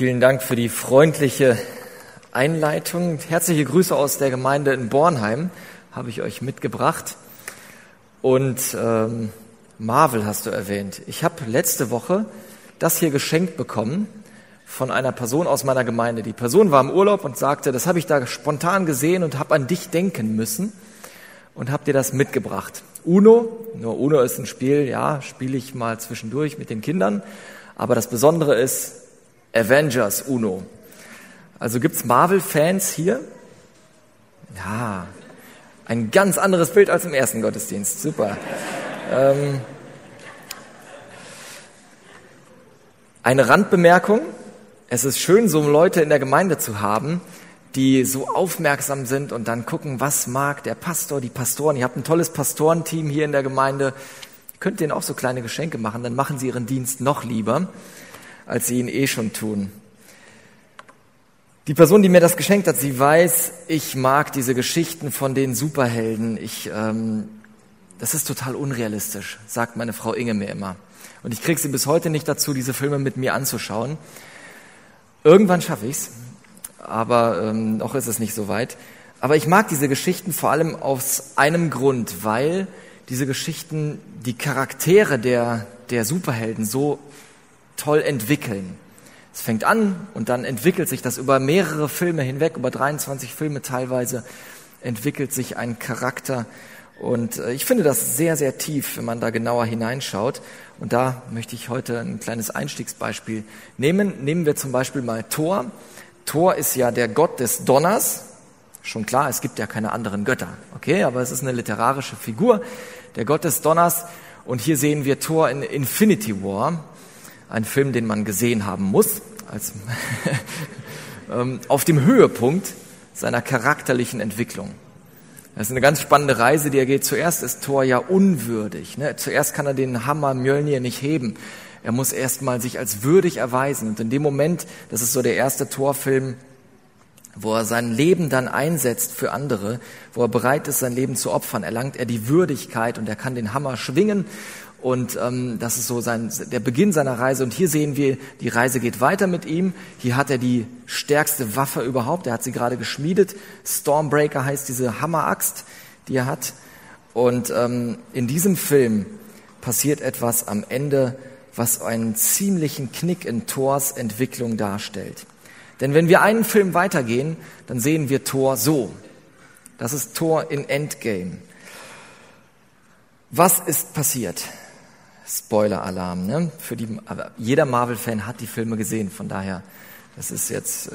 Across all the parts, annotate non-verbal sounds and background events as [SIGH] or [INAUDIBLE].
Vielen Dank für die freundliche Einleitung. Herzliche Grüße aus der Gemeinde in Bornheim habe ich euch mitgebracht. Und ähm, Marvel hast du erwähnt. Ich habe letzte Woche das hier geschenkt bekommen von einer Person aus meiner Gemeinde. Die Person war im Urlaub und sagte, das habe ich da spontan gesehen und habe an dich denken müssen und habe dir das mitgebracht. Uno, nur Uno ist ein Spiel, ja, spiele ich mal zwischendurch mit den Kindern. Aber das Besondere ist Avengers Uno. Also gibt's Marvel-Fans hier? Ja, ein ganz anderes Bild als im ersten Gottesdienst. Super. ähm, eine Randbemerkung. Es ist schön, so Leute in der Gemeinde zu haben, die so aufmerksam sind und dann gucken, was mag der Pastor, die Pastoren. Ihr habt ein tolles Pastorenteam hier in der Gemeinde. Ihr könnt denen auch so kleine Geschenke machen, dann machen sie ihren Dienst noch lieber, als sie ihn eh schon tun. Die Person, die mir das geschenkt hat, sie weiß, ich mag diese Geschichten von den Superhelden. Ich, ähm, das ist total unrealistisch, sagt meine Frau Inge mir immer. Und ich kriege sie bis heute nicht dazu, diese Filme mit mir anzuschauen. Irgendwann schaffe ich's aber ähm, noch ist es nicht so weit. Aber ich mag diese Geschichten vor allem aus einem Grund, weil diese Geschichten die Charaktere der, der Superhelden so toll entwickeln. Es fängt an und dann entwickelt sich das über mehrere Filme hinweg, über 23 Filme teilweise, entwickelt sich ein Charakter. Und äh, ich finde das sehr, sehr tief, wenn man da genauer hineinschaut. Und da möchte ich heute ein kleines Einstiegsbeispiel nehmen. Nehmen wir zum Beispiel mal Thor. Thor ist ja der Gott des Donners. Schon klar, es gibt ja keine anderen Götter. Okay, aber es ist eine literarische Figur, der Gott des Donners. Und hier sehen wir Thor in Infinity War, ein Film, den man gesehen haben muss, als [LAUGHS] ähm, auf dem Höhepunkt seiner charakterlichen Entwicklung. Das ist eine ganz spannende Reise, die er geht. Zuerst ist Thor ja unwürdig. Ne? Zuerst kann er den Hammer Mjölnir nicht heben. Er muss erstmal sich als würdig erweisen. Und in dem Moment, das ist so der erste Torfilm, wo er sein Leben dann einsetzt für andere, wo er bereit ist, sein Leben zu opfern, erlangt er die Würdigkeit und er kann den Hammer schwingen. Und ähm, das ist so sein, der Beginn seiner Reise. Und hier sehen wir, die Reise geht weiter mit ihm. Hier hat er die stärkste Waffe überhaupt. Er hat sie gerade geschmiedet. Stormbreaker heißt diese Hammeraxt, die er hat. Und ähm, in diesem Film passiert etwas am Ende was einen ziemlichen Knick in Thors Entwicklung darstellt. Denn wenn wir einen Film weitergehen, dann sehen wir Thor so. Das ist Thor in Endgame. Was ist passiert? Spoiler-Alarm, ne? Für die, aber jeder Marvel-Fan hat die Filme gesehen, von daher, das ist jetzt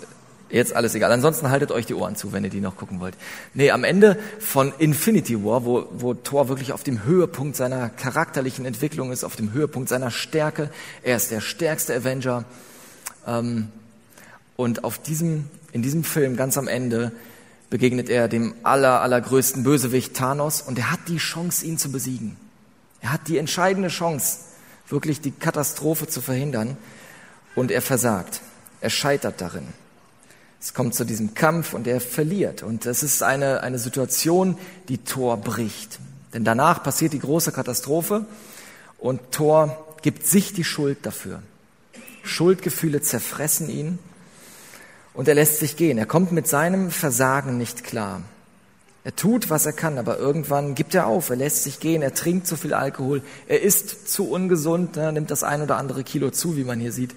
Jetzt alles egal. Ansonsten haltet euch die Ohren zu, wenn ihr die noch gucken wollt. Nee, am Ende von Infinity War, wo, wo Thor wirklich auf dem Höhepunkt seiner charakterlichen Entwicklung ist, auf dem Höhepunkt seiner Stärke. Er ist der stärkste Avenger. Ähm, und auf diesem, in diesem Film ganz am Ende begegnet er dem aller, allergrößten Bösewicht Thanos und er hat die Chance, ihn zu besiegen. Er hat die entscheidende Chance, wirklich die Katastrophe zu verhindern und er versagt. Er scheitert darin. Es kommt zu diesem Kampf und er verliert. Und es ist eine, eine Situation, die Thor bricht. Denn danach passiert die große Katastrophe und Thor gibt sich die Schuld dafür. Schuldgefühle zerfressen ihn und er lässt sich gehen. Er kommt mit seinem Versagen nicht klar. Er tut, was er kann, aber irgendwann gibt er auf. Er lässt sich gehen, er trinkt zu viel Alkohol, er isst zu ungesund, er nimmt das ein oder andere Kilo zu, wie man hier sieht.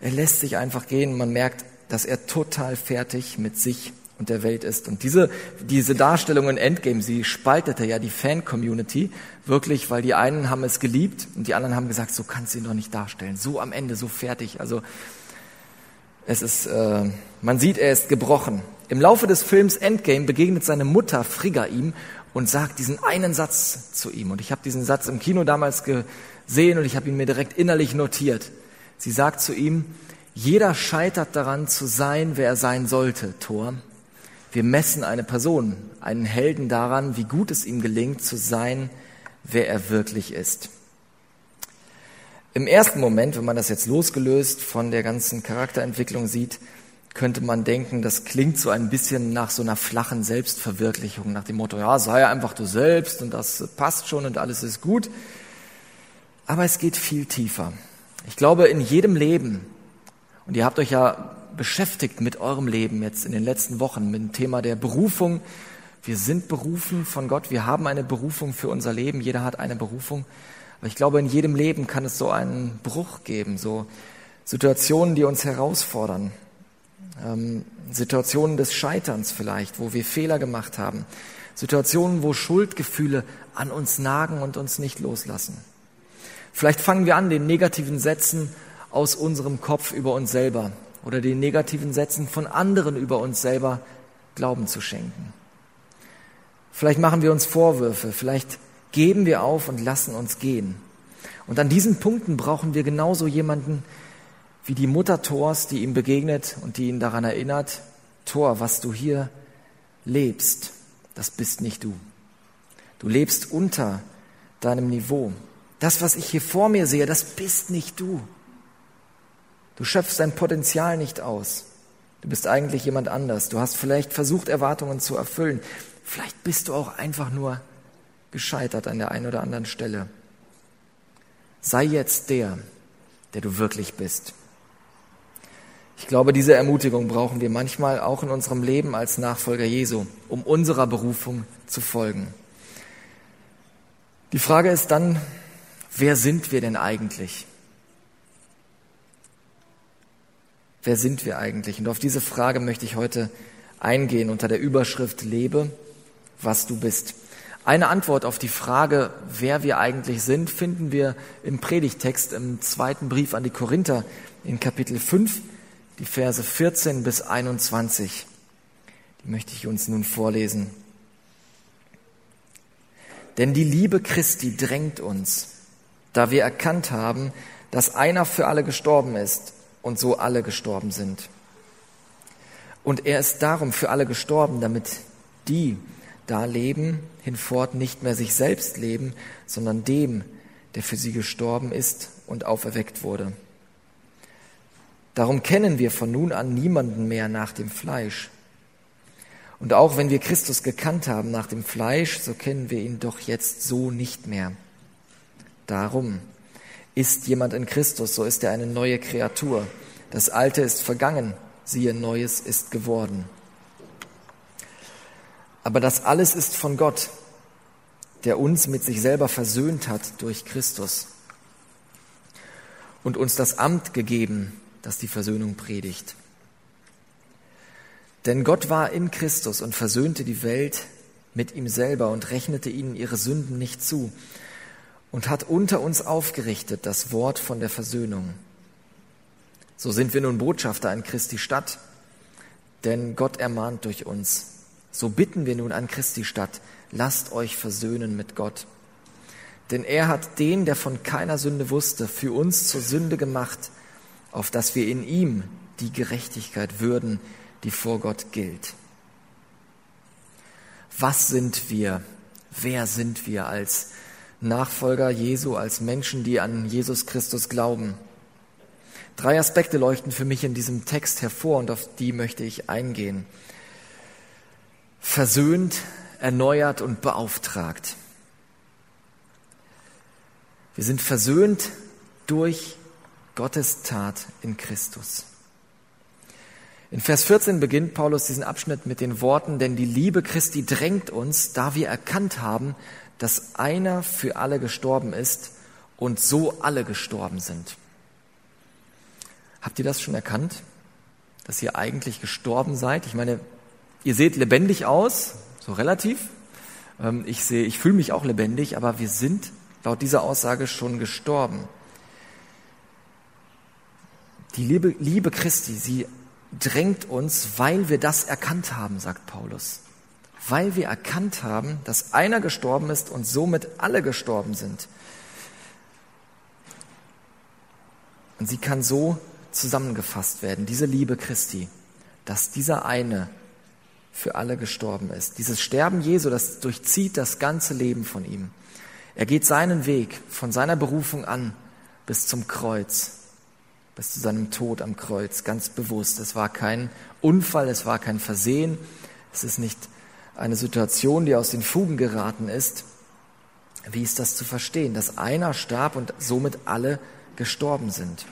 Er lässt sich einfach gehen. Man merkt, dass er total fertig mit sich und der Welt ist. Und diese, diese Darstellung in Endgame, sie spaltete ja die Fan-Community wirklich, weil die einen haben es geliebt und die anderen haben gesagt, so kannst du ihn doch nicht darstellen. So am Ende, so fertig. Also es ist, äh, man sieht, er ist gebrochen. Im Laufe des Films Endgame begegnet seine Mutter Frigga ihm und sagt diesen einen Satz zu ihm. Und ich habe diesen Satz im Kino damals gesehen und ich habe ihn mir direkt innerlich notiert. Sie sagt zu ihm, jeder scheitert daran zu sein, wer er sein sollte, Thor. Wir messen eine Person, einen Helden daran, wie gut es ihm gelingt zu sein, wer er wirklich ist. Im ersten Moment, wenn man das jetzt losgelöst von der ganzen Charakterentwicklung sieht, könnte man denken, das klingt so ein bisschen nach so einer flachen Selbstverwirklichung, nach dem Motto, ja, sei einfach du selbst und das passt schon und alles ist gut. Aber es geht viel tiefer. Ich glaube, in jedem Leben Und ihr habt euch ja beschäftigt mit eurem Leben jetzt in den letzten Wochen, mit dem Thema der Berufung. Wir sind berufen von Gott, wir haben eine Berufung für unser Leben, jeder hat eine Berufung. Aber ich glaube, in jedem Leben kann es so einen Bruch geben, so Situationen, die uns herausfordern, ähm, Situationen des Scheiterns vielleicht, wo wir Fehler gemacht haben, Situationen, wo Schuldgefühle an uns nagen und uns nicht loslassen. Vielleicht fangen wir an, den negativen Sätzen aus unserem Kopf über uns selber oder den negativen Sätzen von anderen über uns selber Glauben zu schenken. Vielleicht machen wir uns Vorwürfe, vielleicht geben wir auf und lassen uns gehen. Und an diesen Punkten brauchen wir genauso jemanden wie die Mutter Thors, die ihm begegnet und die ihn daran erinnert, Thor, was du hier lebst, das bist nicht du. Du lebst unter deinem Niveau. Das, was ich hier vor mir sehe, das bist nicht du. Du schöpfst dein Potenzial nicht aus. Du bist eigentlich jemand anders. Du hast vielleicht versucht, Erwartungen zu erfüllen. Vielleicht bist du auch einfach nur gescheitert an der einen oder anderen Stelle. Sei jetzt der, der du wirklich bist. Ich glaube, diese Ermutigung brauchen wir manchmal auch in unserem Leben als Nachfolger Jesu, um unserer Berufung zu folgen. Die Frage ist dann, wer sind wir denn eigentlich? Wer sind wir eigentlich? Und auf diese Frage möchte ich heute eingehen unter der Überschrift Lebe, was du bist. Eine Antwort auf die Frage, wer wir eigentlich sind, finden wir im Predigtext im zweiten Brief an die Korinther in Kapitel 5, die Verse 14 bis 21. Die möchte ich uns nun vorlesen. Denn die Liebe Christi drängt uns, da wir erkannt haben, dass einer für alle gestorben ist und so alle gestorben sind. Und er ist darum für alle gestorben, damit die da leben, hinfort nicht mehr sich selbst leben, sondern dem, der für sie gestorben ist und auferweckt wurde. Darum kennen wir von nun an niemanden mehr nach dem Fleisch. Und auch wenn wir Christus gekannt haben nach dem Fleisch, so kennen wir ihn doch jetzt so nicht mehr. Darum, ist jemand in Christus, so ist er eine neue Kreatur. Das Alte ist vergangen, siehe, Neues ist geworden. Aber das alles ist von Gott, der uns mit sich selber versöhnt hat durch Christus und uns das Amt gegeben, das die Versöhnung predigt. Denn Gott war in Christus und versöhnte die Welt mit ihm selber und rechnete ihnen ihre Sünden nicht zu und hat unter uns aufgerichtet das Wort von der Versöhnung. So sind wir nun Botschafter in Christi Stadt, denn Gott ermahnt durch uns. So bitten wir nun an Christi Stadt, lasst euch versöhnen mit Gott. Denn er hat den, der von keiner Sünde wusste, für uns zur Sünde gemacht, auf dass wir in ihm die Gerechtigkeit würden, die vor Gott gilt. Was sind wir? Wer sind wir als Nachfolger Jesu, als Menschen, die an Jesus Christus glauben. Drei Aspekte leuchten für mich in diesem Text hervor und auf die möchte ich eingehen. Versöhnt, erneuert und beauftragt. Wir sind versöhnt durch Gottes Tat in Christus. In Vers 14 beginnt Paulus diesen Abschnitt mit den Worten, denn die Liebe Christi drängt uns, da wir erkannt haben, dass einer für alle gestorben ist und so alle gestorben sind. Habt ihr das schon erkannt, dass ihr eigentlich gestorben seid? Ich meine, ihr seht lebendig aus, so relativ. Ähm, ich sehe, ich fühle mich auch lebendig, aber wir sind laut dieser Aussage schon gestorben. Die Liebe, Liebe Christi, sie drängt uns, weil wir das erkannt haben, sagt Paulus weil wir erkannt haben, dass einer gestorben ist und somit alle gestorben sind. Und sie kann so zusammengefasst werden, diese Liebe Christi, dass dieser eine für alle gestorben ist. Dieses Sterben Jesu, das durchzieht das ganze Leben von ihm. Er geht seinen Weg von seiner Berufung an bis zum Kreuz, bis zu seinem Tod am Kreuz, ganz bewusst. Es war kein Unfall, es war kein Versehen, es ist nicht eine Situation, die aus den Fugen geraten ist. Wie ist das zu verstehen, dass einer starb und somit alle gestorben sind?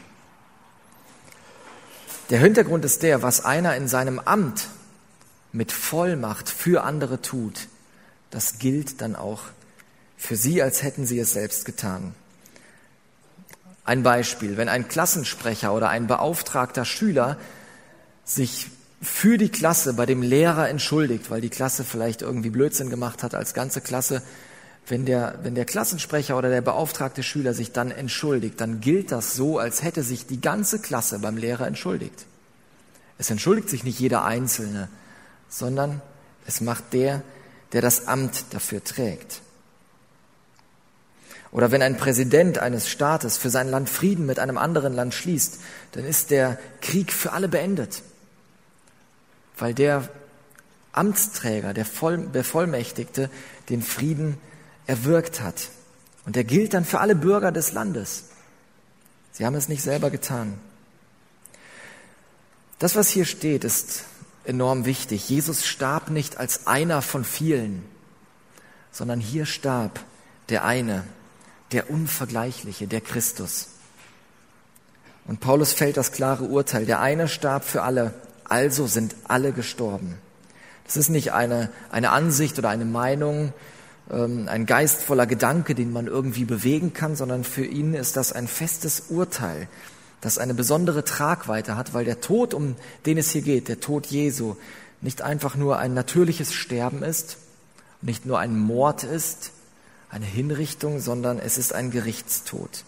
Der Hintergrund ist der, was einer in seinem Amt mit Vollmacht für andere tut, das gilt dann auch für sie, als hätten sie es selbst getan. Ein Beispiel, wenn ein Klassensprecher oder ein beauftragter Schüler sich für die Klasse bei dem Lehrer entschuldigt, weil die Klasse vielleicht irgendwie Blödsinn gemacht hat als ganze Klasse, wenn der, wenn der Klassensprecher oder der beauftragte Schüler sich dann entschuldigt, dann gilt das so, als hätte sich die ganze Klasse beim Lehrer entschuldigt. Es entschuldigt sich nicht jeder Einzelne, sondern es macht der, der das Amt dafür trägt. Oder wenn ein Präsident eines Staates für sein Land Frieden mit einem anderen Land schließt, dann ist der Krieg für alle beendet, weil der Amtsträger, der Bevollmächtigte, den Frieden erwirkt hat. Und der gilt dann für alle Bürger des Landes. Sie haben es nicht selber getan. Das, was hier steht, ist enorm wichtig. Jesus starb nicht als einer von vielen, sondern hier starb der eine, der Unvergleichliche, der Christus. Und Paulus fällt das klare Urteil, der eine starb für alle, also sind alle gestorben. Das ist nicht eine, eine Ansicht oder eine Meinung, ähm, ein geistvoller Gedanke, den man irgendwie bewegen kann, sondern für ihn ist das ein festes Urteil, das eine besondere Tragweite hat, weil der Tod, um den es hier geht, der Tod Jesu, nicht einfach nur ein natürliches Sterben ist, nicht nur ein Mord ist, eine Hinrichtung, sondern es ist ein Gerichtstod.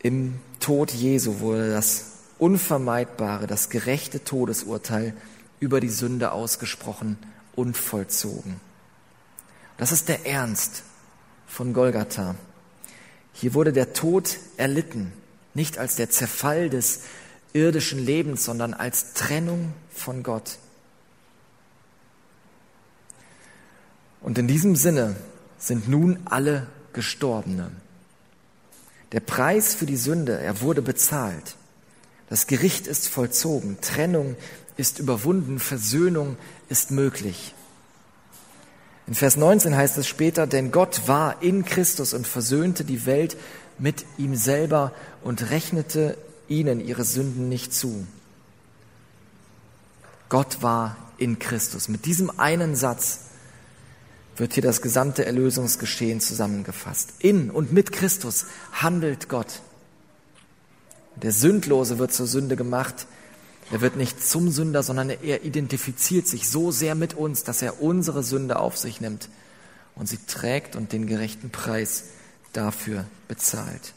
Im Tod Jesu wurde das unvermeidbare, das gerechte Todesurteil über die Sünde ausgesprochen und vollzogen. Das ist der Ernst von Golgatha. Hier wurde der Tod erlitten, nicht als der Zerfall des irdischen Lebens, sondern als Trennung von Gott. Und in diesem Sinne sind nun alle Gestorbene. Der Preis für die Sünde, er wurde bezahlt. Das Gericht ist vollzogen, Trennung ist überwunden, Versöhnung ist möglich. In Vers 19 heißt es später, denn Gott war in Christus und versöhnte die Welt mit ihm selber und rechnete ihnen ihre Sünden nicht zu. Gott war in Christus. Mit diesem einen Satz wird hier das gesamte Erlösungsgeschehen zusammengefasst. In und mit Christus handelt Gott. Der Sündlose wird zur Sünde gemacht. Er wird nicht zum Sünder, sondern er identifiziert sich so sehr mit uns, dass er unsere Sünde auf sich nimmt und sie trägt und den gerechten Preis dafür bezahlt.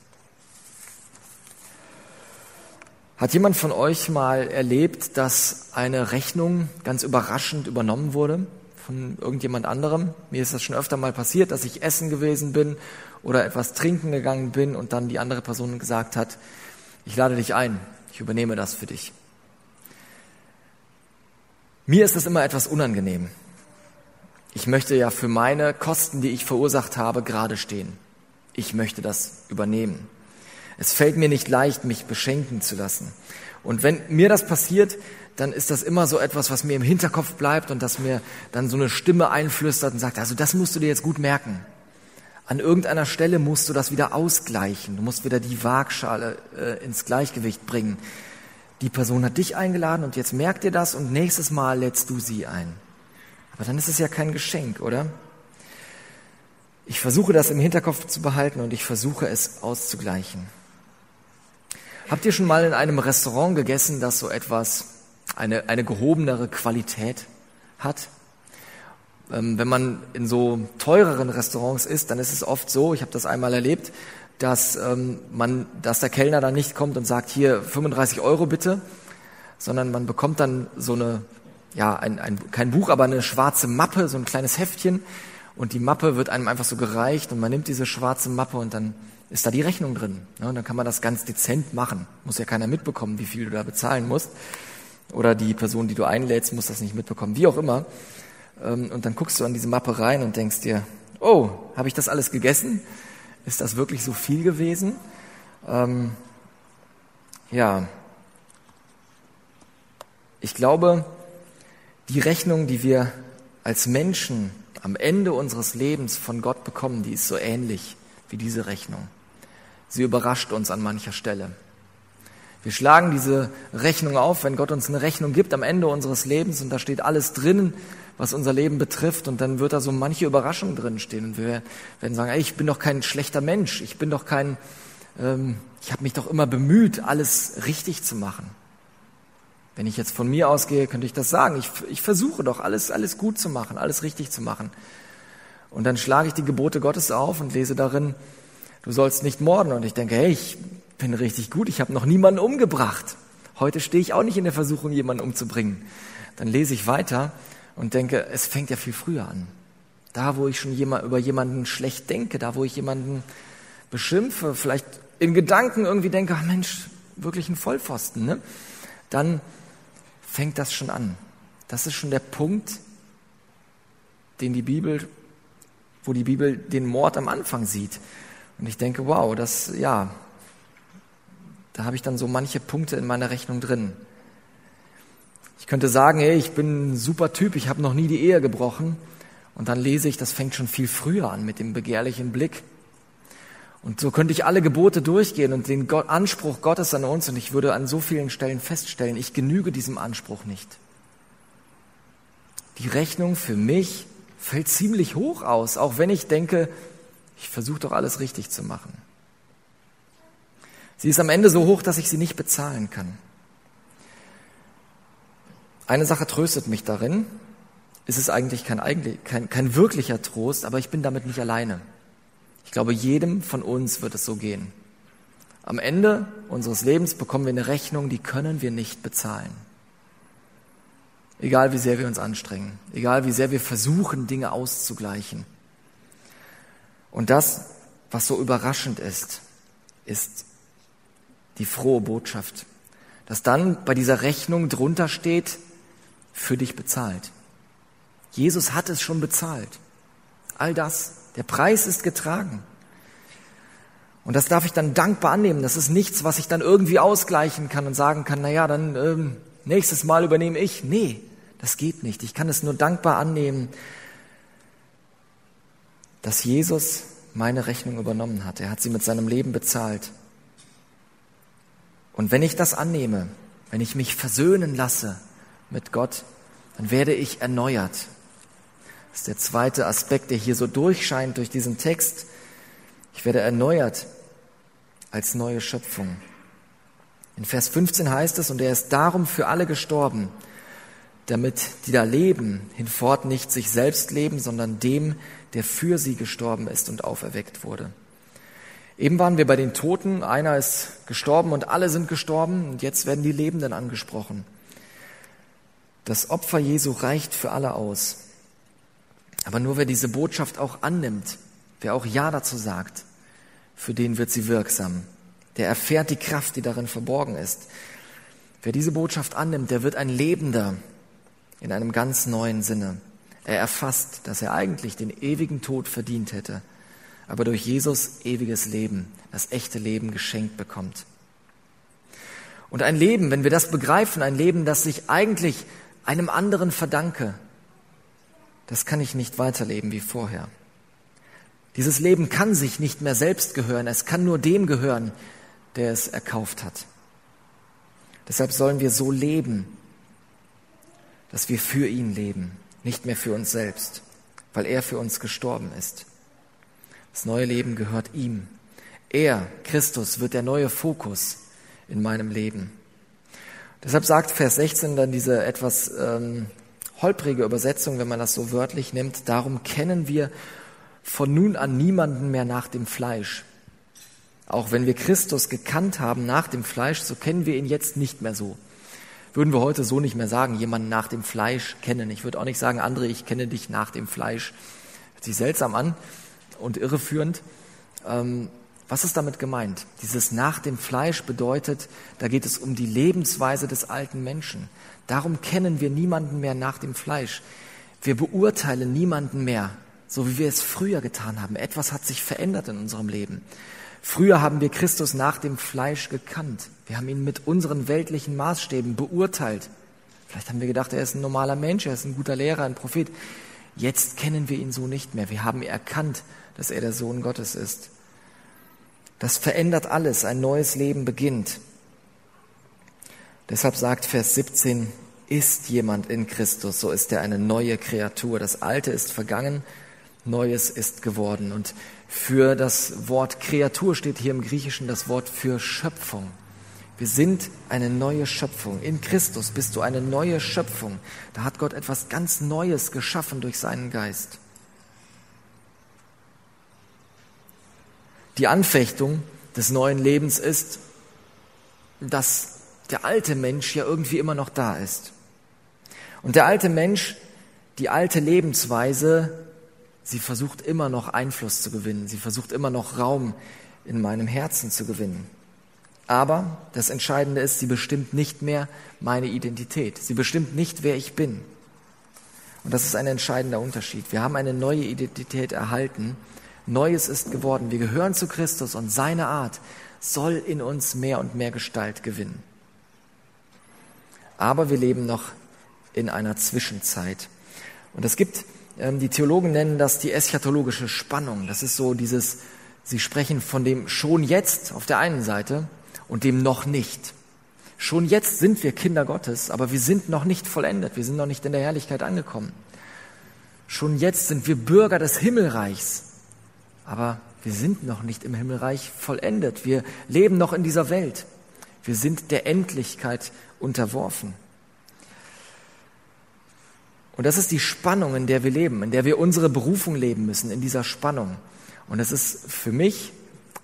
Hat jemand von euch mal erlebt, dass eine Rechnung ganz überraschend übernommen wurde? Von irgendjemand anderem. Mir ist das schon öfter mal passiert, dass ich essen gewesen bin oder etwas trinken gegangen bin und dann die andere Person gesagt hat, ich lade dich ein, ich übernehme das für dich. Mir ist das immer etwas unangenehm. Ich möchte ja für meine Kosten, die ich verursacht habe, gerade stehen. Ich möchte das übernehmen. Es fällt mir nicht leicht, mich beschenken zu lassen. Und wenn mir das passiert, dann ist das immer so etwas, was mir im Hinterkopf bleibt und das mir dann so eine Stimme einflüstert und sagt, also das musst du dir jetzt gut merken. An irgendeiner Stelle musst du das wieder ausgleichen. Du musst wieder die Waagschale äh, ins Gleichgewicht bringen. Die Person hat dich eingeladen und jetzt merk dir das und nächstes Mal lädst du sie ein. Aber dann ist es ja kein Geschenk, oder? Ich versuche das im Hinterkopf zu behalten und ich versuche es auszugleichen. Habt ihr schon mal in einem Restaurant gegessen, das so etwas eine, eine gehobenere Qualität hat. Ähm, wenn man in so teureren Restaurants ist, dann ist es oft so, ich habe das einmal erlebt, dass ähm, man, dass der Kellner dann nicht kommt und sagt, hier 35 Euro bitte, sondern man bekommt dann so eine, ja, ein, ein, kein Buch, aber eine schwarze Mappe, so ein kleines Heftchen und die Mappe wird einem einfach so gereicht und man nimmt diese schwarze Mappe und dann ist da die Rechnung drin. Ja, und dann kann man das ganz dezent machen. Muss ja keiner mitbekommen, wie viel du da bezahlen musst. Oder die Person, die du einlädst, muss das nicht mitbekommen. Wie auch immer. Ähm, und dann guckst du an diese Mappe rein und denkst dir, oh, habe ich das alles gegessen? Ist das wirklich so viel gewesen? Ähm, ja. Ich glaube, die Rechnung, die wir als Menschen am Ende unseres Lebens von Gott bekommen, die ist so ähnlich wie diese Rechnung. Sie überrascht uns an mancher Stelle. Wir schlagen diese Rechnung auf, wenn Gott uns eine Rechnung gibt am Ende unseres Lebens und da steht alles drin, was unser Leben betrifft und dann wird da so manche Überraschung drin stehen und wir werden sagen, ey, ich bin doch kein schlechter Mensch, ich bin doch kein, ähm, ich habe mich doch immer bemüht, alles richtig zu machen. Wenn ich jetzt von mir ausgehe, könnte ich das sagen. Ich, ich versuche doch alles, alles gut zu machen, alles richtig zu machen. Und dann schlage ich die Gebote Gottes auf und lese darin, du sollst nicht morden. Und ich denke, hey, ich bin richtig gut, ich habe noch niemanden umgebracht. Heute stehe ich auch nicht in der Versuchung, jemanden umzubringen. Dann lese ich weiter und denke, es fängt ja viel früher an. Da, wo ich schon jemand, über jemanden schlecht denke, da, wo ich jemanden beschimpfe, vielleicht in Gedanken irgendwie denke, ach Mensch, wirklich ein Vollpfosten, ne? dann fängt das schon an. Das ist schon der Punkt, den die Bibel, wo die Bibel den Mord am Anfang sieht. Und ich denke, wow, das, ja, da habe ich dann so manche Punkte in meiner Rechnung drin. Ich könnte sagen, hey, ich bin ein super Typ, ich habe noch nie die Ehe gebrochen. Und dann lese ich, das fängt schon viel früher an mit dem begehrlichen Blick. Und so könnte ich alle Gebote durchgehen und den Anspruch Gottes an uns, und ich würde an so vielen Stellen feststellen, ich genüge diesem Anspruch nicht. Die Rechnung für mich fällt ziemlich hoch aus, auch wenn ich denke, ich versuche doch alles richtig zu machen. Sie ist am Ende so hoch, dass ich sie nicht bezahlen kann. Eine Sache tröstet mich darin, es ist eigentlich kein, kein, kein wirklicher Trost, aber ich bin damit nicht alleine. Ich glaube, jedem von uns wird es so gehen. Am Ende unseres Lebens bekommen wir eine Rechnung, die können wir nicht bezahlen. Egal wie sehr wir uns anstrengen, egal wie sehr wir versuchen, Dinge auszugleichen. Und das, was so überraschend ist, ist die frohe Botschaft, dass dann bei dieser Rechnung drunter steht, für dich bezahlt. Jesus hat es schon bezahlt. All das der Preis ist getragen. Und das darf ich dann dankbar annehmen. Das ist nichts, was ich dann irgendwie ausgleichen kann und sagen kann, na ja, dann ähm, nächstes Mal übernehme ich. Nee, das geht nicht. Ich kann es nur dankbar annehmen, dass Jesus meine Rechnung übernommen hat. Er hat sie mit seinem Leben bezahlt. Und wenn ich das annehme, wenn ich mich versöhnen lasse mit Gott, dann werde ich erneuert. Das ist der zweite Aspekt, der hier so durchscheint durch diesen Text. Ich werde erneuert als neue Schöpfung. In Vers 15 heißt es, und er ist darum für alle gestorben, damit die da leben, hinfort nicht sich selbst leben, sondern dem, der für sie gestorben ist und auferweckt wurde. Eben waren wir bei den Toten, einer ist gestorben und alle sind gestorben, und jetzt werden die Lebenden angesprochen. Das Opfer Jesu reicht für alle aus. Aber nur wer diese Botschaft auch annimmt, wer auch Ja dazu sagt, für den wird sie wirksam. Der erfährt die Kraft, die darin verborgen ist. Wer diese Botschaft annimmt, der wird ein Lebender in einem ganz neuen Sinne. Er erfasst, dass er eigentlich den ewigen Tod verdient hätte, aber durch Jesus ewiges Leben, das echte Leben geschenkt bekommt. Und ein Leben, wenn wir das begreifen, ein Leben, das sich eigentlich einem anderen verdanke, das kann ich nicht weiterleben wie vorher. Dieses Leben kann sich nicht mehr selbst gehören, es kann nur dem gehören, der es erkauft hat. Deshalb sollen wir so leben, dass wir für ihn leben, nicht mehr für uns selbst, weil er für uns gestorben ist. Das neue Leben gehört ihm. Er, Christus, wird der neue Fokus in meinem Leben. Deshalb sagt Vers 16 dann diese etwas ähm, holprige Übersetzung, wenn man das so wörtlich nimmt. Darum kennen wir von nun an niemanden mehr nach dem Fleisch. Auch wenn wir Christus gekannt haben nach dem Fleisch, so kennen wir ihn jetzt nicht mehr so. Würden wir heute so nicht mehr sagen, jemanden nach dem Fleisch kennen. Ich würde auch nicht sagen, André, ich kenne dich nach dem Fleisch. Hört sich seltsam an und irreführend. Ähm, was ist damit gemeint? Dieses nach dem Fleisch bedeutet, da geht es um die Lebensweise des alten Menschen. Darum kennen wir niemanden mehr nach dem Fleisch. Wir beurteilen niemanden mehr, so wie wir es früher getan haben. Etwas hat sich verändert in unserem Leben. Früher haben wir Christus nach dem Fleisch gekannt. Wir haben ihn mit unseren weltlichen Maßstäben beurteilt. Vielleicht haben wir gedacht, er ist ein normaler Mensch, er ist ein guter Lehrer, ein Prophet. Jetzt kennen wir ihn so nicht mehr. Wir haben erkannt, dass er der Sohn Gottes ist. Das verändert alles. Ein neues Leben beginnt. Deshalb sagt Vers 17, ist jemand in Christus, so ist er eine neue Kreatur. Das Alte ist vergangen, Neues ist geworden. Und für das Wort Kreatur steht hier im Griechischen das Wort für Schöpfung. Wir sind eine neue Schöpfung. In Christus bist du eine neue Schöpfung. Da hat Gott etwas ganz Neues geschaffen durch seinen Geist. Die Anfechtung des neuen Lebens ist, dass der alte Mensch ja irgendwie immer noch da ist. Und der alte Mensch, die alte Lebensweise, sie versucht immer noch Einfluss zu gewinnen. Sie versucht immer noch Raum in meinem Herzen zu gewinnen. Aber das Entscheidende ist, sie bestimmt nicht mehr meine Identität. Sie bestimmt nicht, wer ich bin. Und das ist ein entscheidender Unterschied. Wir haben eine neue Identität erhalten. Neues ist geworden. Wir gehören zu Christus und seine Art soll in uns mehr und mehr Gestalt gewinnen. Aber wir leben noch in einer Zwischenzeit. Und es gibt, ähm, die Theologen nennen das die eschatologische Spannung. Das ist so dieses, sie sprechen von dem schon jetzt auf der einen Seite und dem noch nicht. Schon jetzt sind wir Kinder Gottes, aber wir sind noch nicht vollendet, wir sind noch nicht in der Herrlichkeit angekommen. Schon jetzt sind wir Bürger des Himmelreichs, aber wir sind noch nicht im Himmelreich vollendet. Wir leben noch in dieser Welt. Wir sind der Endlichkeit unterworfen. Und das ist die Spannung, in der wir leben, in der wir unsere Berufung leben müssen, in dieser Spannung. Und es ist für mich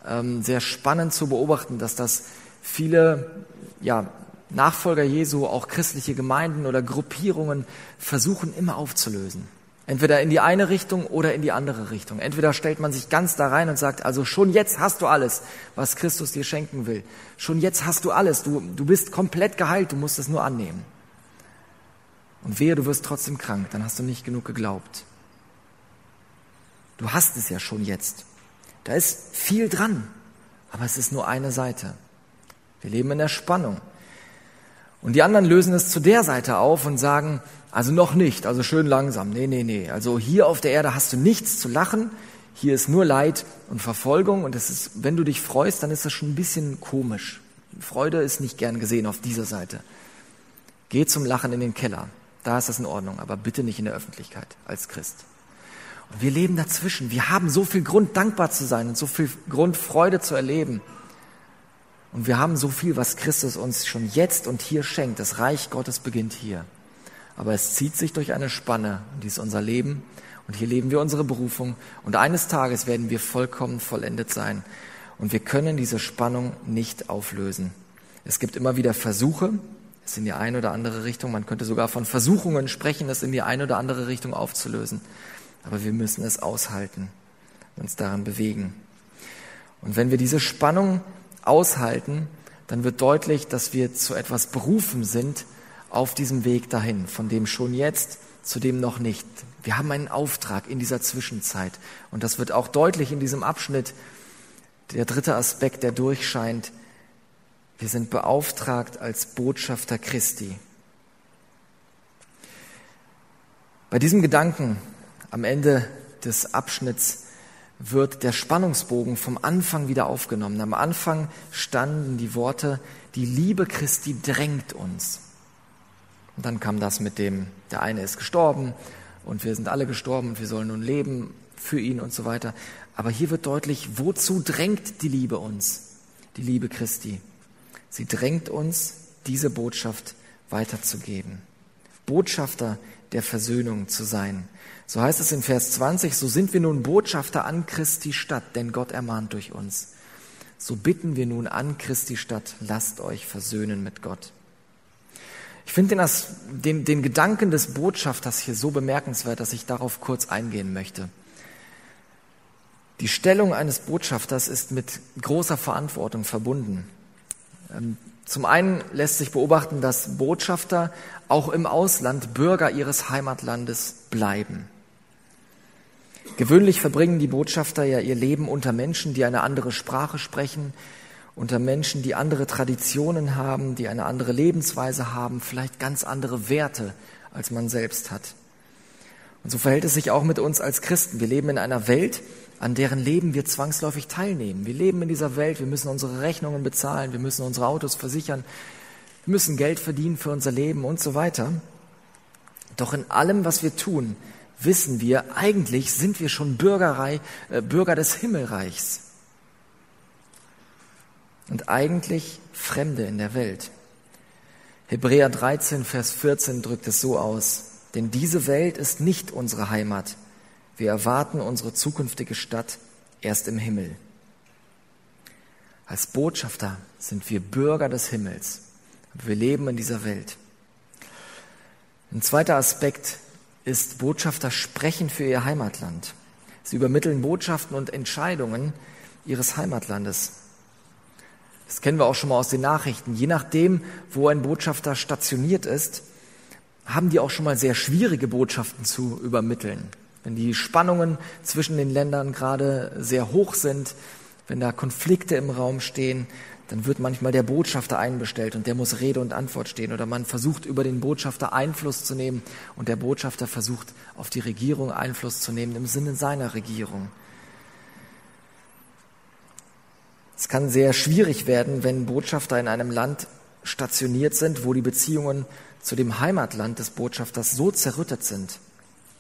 ähm, sehr spannend zu beobachten, dass das viele ja, Nachfolger Jesu, auch christliche Gemeinden oder Gruppierungen versuchen immer aufzulösen. Entweder in die eine Richtung oder in die andere Richtung. Entweder stellt man sich ganz da rein und sagt, also schon jetzt hast du alles, was Christus dir schenken will. Schon jetzt hast du alles. Du, du bist komplett geheilt, du musst es nur annehmen. Und wehe, du wirst trotzdem krank, dann hast du nicht genug geglaubt. Du hast es ja schon jetzt. Da ist viel dran, aber es ist nur eine Seite. Wir leben in der Spannung. Und die anderen lösen es zu der Seite auf und sagen, also noch nicht, also schön langsam. Nee, nee, nee. Also hier auf der Erde hast du nichts zu lachen. Hier ist nur Leid und Verfolgung. Und es ist, wenn du dich freust, dann ist das schon ein bisschen komisch. Freude ist nicht gern gesehen auf dieser Seite. Geh zum Lachen in den Keller. Da ist das in Ordnung, aber bitte nicht in der Öffentlichkeit als Christ. Und wir leben dazwischen. Wir haben so viel Grund, dankbar zu sein und so viel Grund, Freude zu erleben. Und wir haben so viel, was Christus uns schon jetzt und hier schenkt. Das Reich Gottes beginnt hier. Aber es zieht sich durch eine Spanne. Und dies ist unser Leben. Und hier leben wir unsere Berufung. Und eines Tages werden wir vollkommen vollendet sein. Und wir können diese Spannung nicht auflösen. Es gibt immer wieder Versuche, es in die eine oder andere Richtung. Man könnte sogar von Versuchungen sprechen, es in die eine oder andere Richtung aufzulösen. Aber wir müssen es aushalten, uns daran bewegen. Und wenn wir diese Spannung aushalten, dann wird deutlich, dass wir zu etwas berufen sind auf diesem Weg dahin, von dem schon jetzt zu dem noch nicht. Wir haben einen Auftrag in dieser Zwischenzeit. Und das wird auch deutlich in diesem Abschnitt. Der dritte Aspekt, der durchscheint. Wir sind beauftragt als Botschafter Christi. Bei diesem Gedanken am Ende des Abschnitts wird der Spannungsbogen vom Anfang wieder aufgenommen. Am Anfang standen die Worte, die Liebe Christi drängt uns. Und dann kam das mit dem, der eine ist gestorben und wir sind alle gestorben und wir sollen nun leben für ihn und so weiter. Aber hier wird deutlich, wozu drängt die Liebe uns, die Liebe Christi? Sie drängt uns, diese Botschaft weiterzugeben. Botschafter der Versöhnung zu sein. So heißt es in Vers 20, so sind wir nun Botschafter an Christi Stadt, denn Gott ermahnt durch uns. So bitten wir nun an Christi Stadt, lasst euch versöhnen mit Gott. Ich finde den, den, den Gedanken des Botschafters hier so bemerkenswert, dass ich darauf kurz eingehen möchte. Die Stellung eines Botschafters ist mit großer Verantwortung verbunden. Ähm, zum einen lässt sich beobachten, dass Botschafter auch im Ausland Bürger ihres Heimatlandes bleiben. Gewöhnlich verbringen die Botschafter ja ihr Leben unter Menschen, die eine andere Sprache sprechen, unter Menschen, die andere Traditionen haben, die eine andere Lebensweise haben, vielleicht ganz andere Werte, als man selbst hat. Und so verhält es sich auch mit uns als Christen. Wir leben in einer Welt, an deren Leben wir zwangsläufig teilnehmen. Wir leben in dieser Welt, wir müssen unsere Rechnungen bezahlen, wir müssen unsere Autos versichern, Wir müssen Geld verdienen für unser Leben und so weiter. Doch in allem, was wir tun, wissen wir, eigentlich sind wir schon Bürgerei, äh, Bürger des Himmelreichs. Und eigentlich Fremde in der Welt. Hebräer 13, Vers 14 drückt es so aus. Denn diese Welt ist nicht unsere Heimat. Wir erwarten unsere zukünftige Stadt erst im Himmel. Als Botschafter sind wir Bürger des Himmels. Wir leben in dieser Welt. Ein zweiter Aspekt ist, Botschafter sprechen für ihr Heimatland. Sie übermitteln Botschaften und Entscheidungen ihres Heimatlandes. Das kennen wir auch schon mal aus den Nachrichten. Je nachdem, wo ein Botschafter stationiert ist, haben die auch schon mal sehr schwierige Botschaften zu übermitteln. Wenn die Spannungen zwischen den Ländern gerade sehr hoch sind, wenn da Konflikte im Raum stehen, dann wird manchmal der Botschafter einbestellt und der muss Rede und Antwort stehen. Oder man versucht über den Botschafter Einfluss zu nehmen und der Botschafter versucht auf die Regierung Einfluss zu nehmen im Sinne seiner Regierung. Es kann sehr schwierig werden, wenn Botschafter in einem Land stationiert sind, wo die Beziehungen zu dem Heimatland des Botschafters so zerrüttet sind.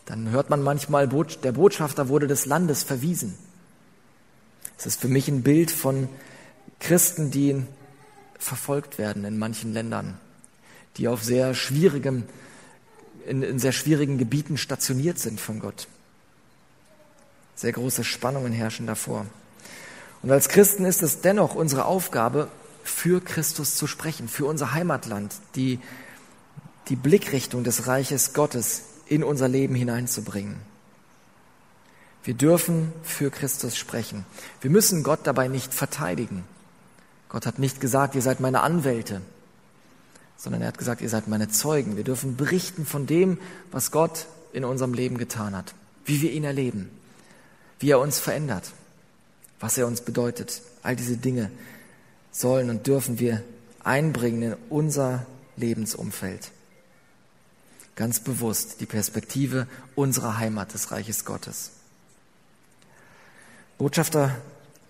Dann hört man manchmal, der Botschafter wurde des Landes verwiesen. Es ist für mich ein Bild von Christen, die verfolgt werden in manchen Ländern, die auf sehr schwierigem, in, in sehr schwierigen Gebieten stationiert sind von Gott. Sehr große Spannungen herrschen davor. Und als Christen ist es dennoch unsere Aufgabe, für Christus zu sprechen, für unser Heimatland, die, die Blickrichtung des Reiches Gottes in unser Leben hineinzubringen. Wir dürfen für Christus sprechen. Wir müssen Gott dabei nicht verteidigen. Gott hat nicht gesagt, ihr seid meine Anwälte, sondern er hat gesagt, ihr seid meine Zeugen. Wir dürfen berichten von dem, was Gott in unserem Leben getan hat, wie wir ihn erleben, wie er uns verändert, was er uns bedeutet. All diese Dinge sollen und dürfen wir einbringen in unser Lebensumfeld. Ganz bewusst die Perspektive unserer Heimat des Reiches Gottes. Botschafter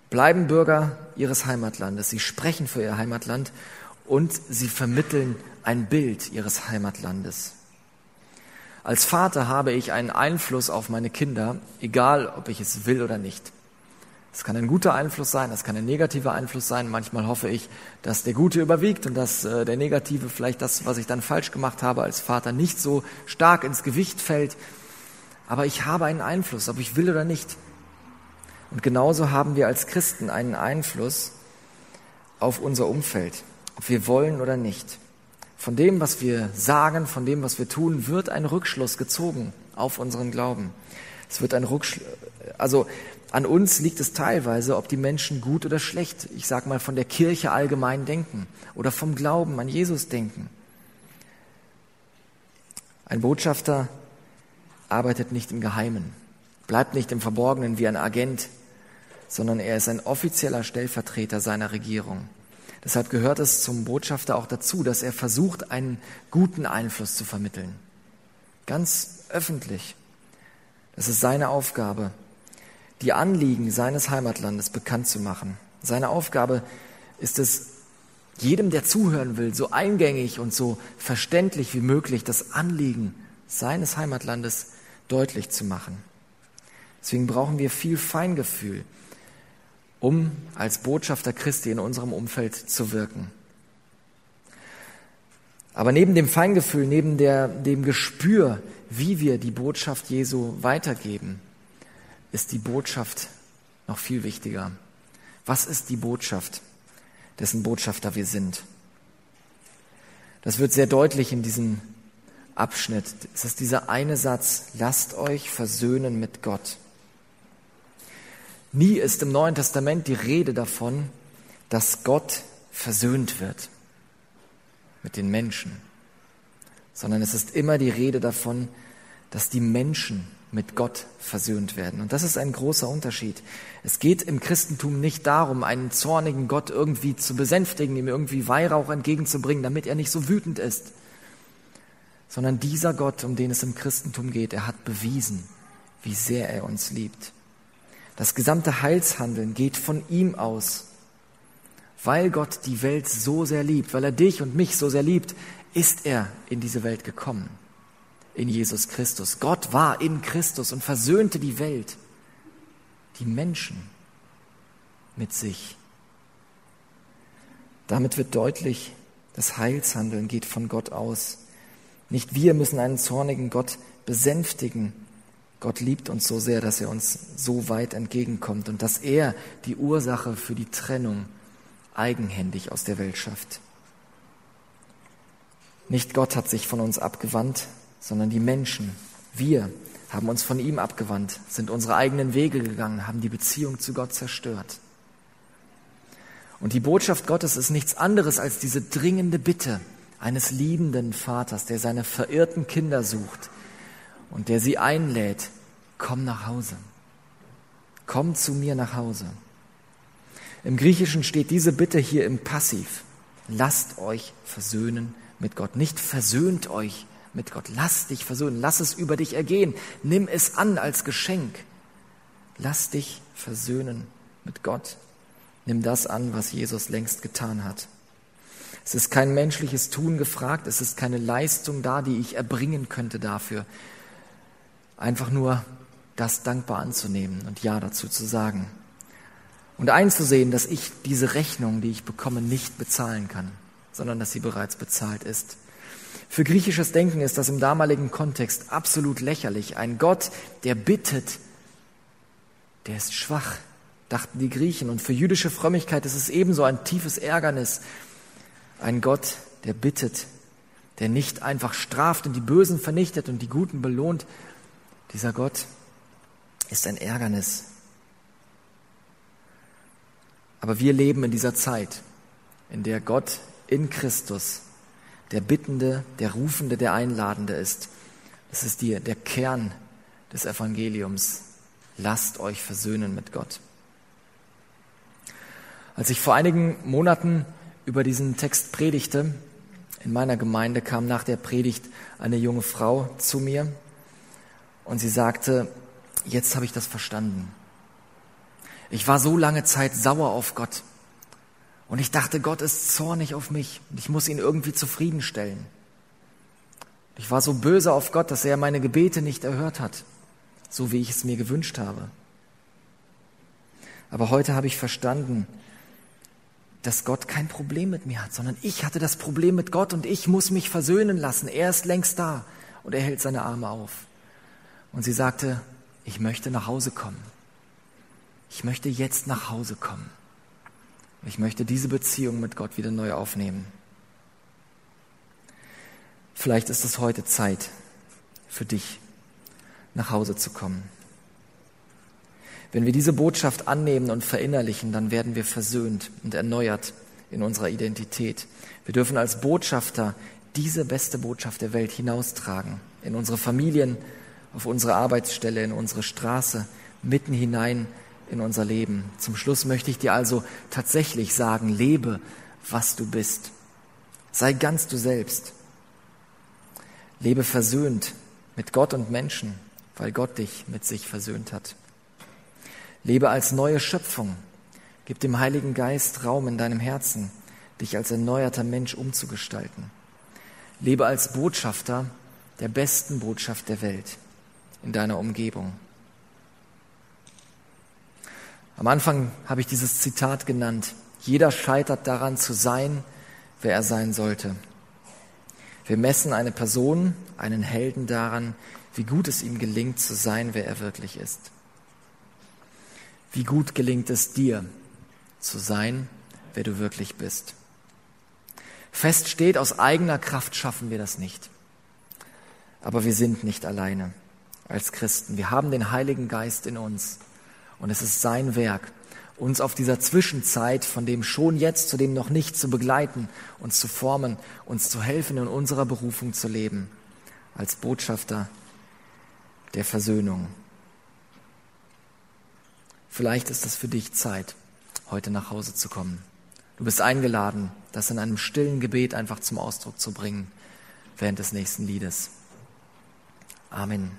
bleiben Bürger ihres Heimatlandes. Sie sprechen für ihr Heimatland und sie vermitteln ein Bild ihres Heimatlandes. Als Vater habe ich einen Einfluss auf meine Kinder, egal ob ich es will oder nicht. Es kann ein guter Einfluss sein, es kann ein negativer Einfluss sein. Manchmal hoffe ich, dass der Gute überwiegt und dass äh, der Negative, vielleicht das, was ich dann falsch gemacht habe als Vater, nicht so stark ins Gewicht fällt. Aber ich habe einen Einfluss, ob ich will oder nicht. Und genauso haben wir als Christen einen Einfluss auf unser Umfeld, ob wir wollen oder nicht. Von dem, was wir sagen, von dem, was wir tun, wird ein Rückschluss gezogen auf unseren Glauben. Es wird ein Rückschluss, also an uns liegt es teilweise, ob die Menschen gut oder schlecht, ich sag mal, von der Kirche allgemein denken oder vom Glauben an Jesus denken. Ein Botschafter arbeitet nicht im Geheimen, bleibt nicht im Verborgenen wie ein Agent, sondern er ist ein offizieller Stellvertreter seiner Regierung. Deshalb gehört es zum Botschafter auch dazu, dass er versucht, einen guten Einfluss zu vermitteln. Ganz öffentlich. Das ist seine Aufgabe, die Anliegen seines Heimatlandes bekannt zu machen. Seine Aufgabe ist es, jedem, der zuhören will, so eingängig und so verständlich wie möglich das Anliegen seines Heimatlandes deutlich zu machen. Deswegen brauchen wir viel Feingefühl, um als Botschafter Christi in unserem Umfeld zu wirken. Aber neben dem Feingefühl, neben der, dem Gespür, wie wir die Botschaft Jesu weitergeben, ist die Botschaft noch viel wichtiger. Was ist die Botschaft, dessen Botschafter wir sind? Das wird sehr deutlich in diesem Abschnitt. Es ist dieser eine Satz, lasst euch versöhnen mit Gott. Nie ist im Neuen Testament die Rede davon, dass Gott versöhnt wird mit den Menschen, sondern es ist immer die Rede davon, dass die Menschen mit Gott versöhnt werden. Und das ist ein großer Unterschied. Es geht im Christentum nicht darum, einen zornigen Gott irgendwie zu besänftigen, ihm irgendwie Weihrauch entgegenzubringen, damit er nicht so wütend ist, sondern dieser Gott, um den es im Christentum geht, er hat bewiesen, wie sehr er uns liebt. Das gesamte Heilshandeln geht von ihm aus. Weil Gott die Welt so sehr liebt, weil er dich und mich so sehr liebt, ist er in diese Welt gekommen. In Jesus Christus. Gott war in Christus und versöhnte die Welt, die Menschen mit sich. Damit wird deutlich, das Heilshandeln geht von Gott aus. Nicht wir müssen einen zornigen Gott besänftigen. Gott liebt uns so sehr, dass er uns so weit entgegenkommt und dass er die Ursache für die Trennung eigenhändig aus der Welt schafft. Nicht Gott hat sich von uns abgewandt, sondern die Menschen, wir haben uns von ihm abgewandt, sind unsere eigenen Wege gegangen, haben die Beziehung zu Gott zerstört. Und die Botschaft Gottes ist nichts anderes als diese dringende Bitte eines liebenden Vaters, der seine verirrten Kinder sucht und der sie einlädt, komm nach Hause. Komm zu mir nach Hause. Im Griechischen steht diese Bitte hier im Passiv. Lasst euch versöhnen mit Gott. Nicht versöhnt euch mit Gott. Lass dich versöhnen. Lass es über dich ergehen. Nimm es an als Geschenk. Lass dich versöhnen mit Gott. Nimm das an, was Jesus längst getan hat. Es ist kein menschliches Tun gefragt, es ist keine Leistung da, die ich erbringen könnte dafür. Einfach nur das dankbar anzunehmen und Ja dazu zu sagen. Und einzusehen, dass ich diese Rechnung, die ich bekomme, nicht bezahlen kann, sondern dass sie bereits bezahlt ist. Für griechisches Denken ist das im damaligen Kontext absolut lächerlich. Ein Gott, der bittet, der ist schwach, dachten die Griechen. Und für jüdische Frömmigkeit ist es ebenso ein tiefes Ärgernis. Ein Gott, der bittet, der nicht einfach straft und die Bösen vernichtet und die Guten belohnt. Dieser Gott ist ein Ärgernis. Aber wir leben in dieser Zeit, in der Gott in Christus der Bittende, der Rufende, der Einladende ist. Das ist die, der Kern des Evangeliums. Lasst euch versöhnen mit Gott. Als ich vor einigen Monaten über diesen Text predigte, in meiner Gemeinde kam nach der Predigt eine junge Frau zu mir und sie sagte, jetzt habe ich das verstanden. Ich war so lange Zeit sauer auf Gott und ich dachte, Gott ist zornig auf mich und ich muss ihn irgendwie zufriedenstellen. Ich war so böse auf Gott, dass er meine Gebete nicht erhört hat, so wie ich es mir gewünscht habe. Aber heute habe ich verstanden, dass Gott kein Problem mit mir hat, sondern ich hatte das Problem mit Gott und ich muss mich versöhnen lassen. Er ist längst da und er hält seine Arme auf. Und sie sagte, ich möchte nach Hause kommen. Ich möchte jetzt nach Hause kommen. Ich möchte diese Beziehung mit Gott wieder neu aufnehmen. Vielleicht ist es heute Zeit für dich, nach Hause zu kommen. Wenn wir diese Botschaft annehmen und verinnerlichen, dann werden wir versöhnt und erneuert in unserer Identität. Wir dürfen als Botschafter diese beste Botschaft der Welt hinaustragen, in unsere Familien, auf unsere Arbeitsstelle, in unsere Straße, mitten hinein in unser Leben. Zum Schluss möchte ich dir also tatsächlich sagen, lebe, was du bist. Sei ganz du selbst. Lebe versöhnt mit Gott und Menschen, weil Gott dich mit sich versöhnt hat. Lebe als neue Schöpfung. Gib dem Heiligen Geist Raum in deinem Herzen, dich als erneuerter Mensch umzugestalten. Lebe als Botschafter der besten Botschaft der Welt in deiner Umgebung. Am Anfang habe ich dieses Zitat genannt. Jeder scheitert daran zu sein, wer er sein sollte. Wir messen eine Person, einen Helden daran, wie gut es ihm gelingt zu sein, wer er wirklich ist. Wie gut gelingt es dir, zu sein, wer du wirklich bist? Fest steht, aus eigener Kraft schaffen wir das nicht. Aber wir sind nicht alleine als Christen. Wir haben den Heiligen Geist in uns. Und es ist sein Werk, uns auf dieser Zwischenzeit von dem schon jetzt zu dem noch nicht zu begleiten, uns zu formen, uns zu helfen, in unserer Berufung zu leben, als Botschafter der Versöhnung. Vielleicht ist es für dich Zeit, heute nach Hause zu kommen. Du bist eingeladen, das in einem stillen Gebet einfach zum Ausdruck zu bringen während des nächsten Liedes. Amen.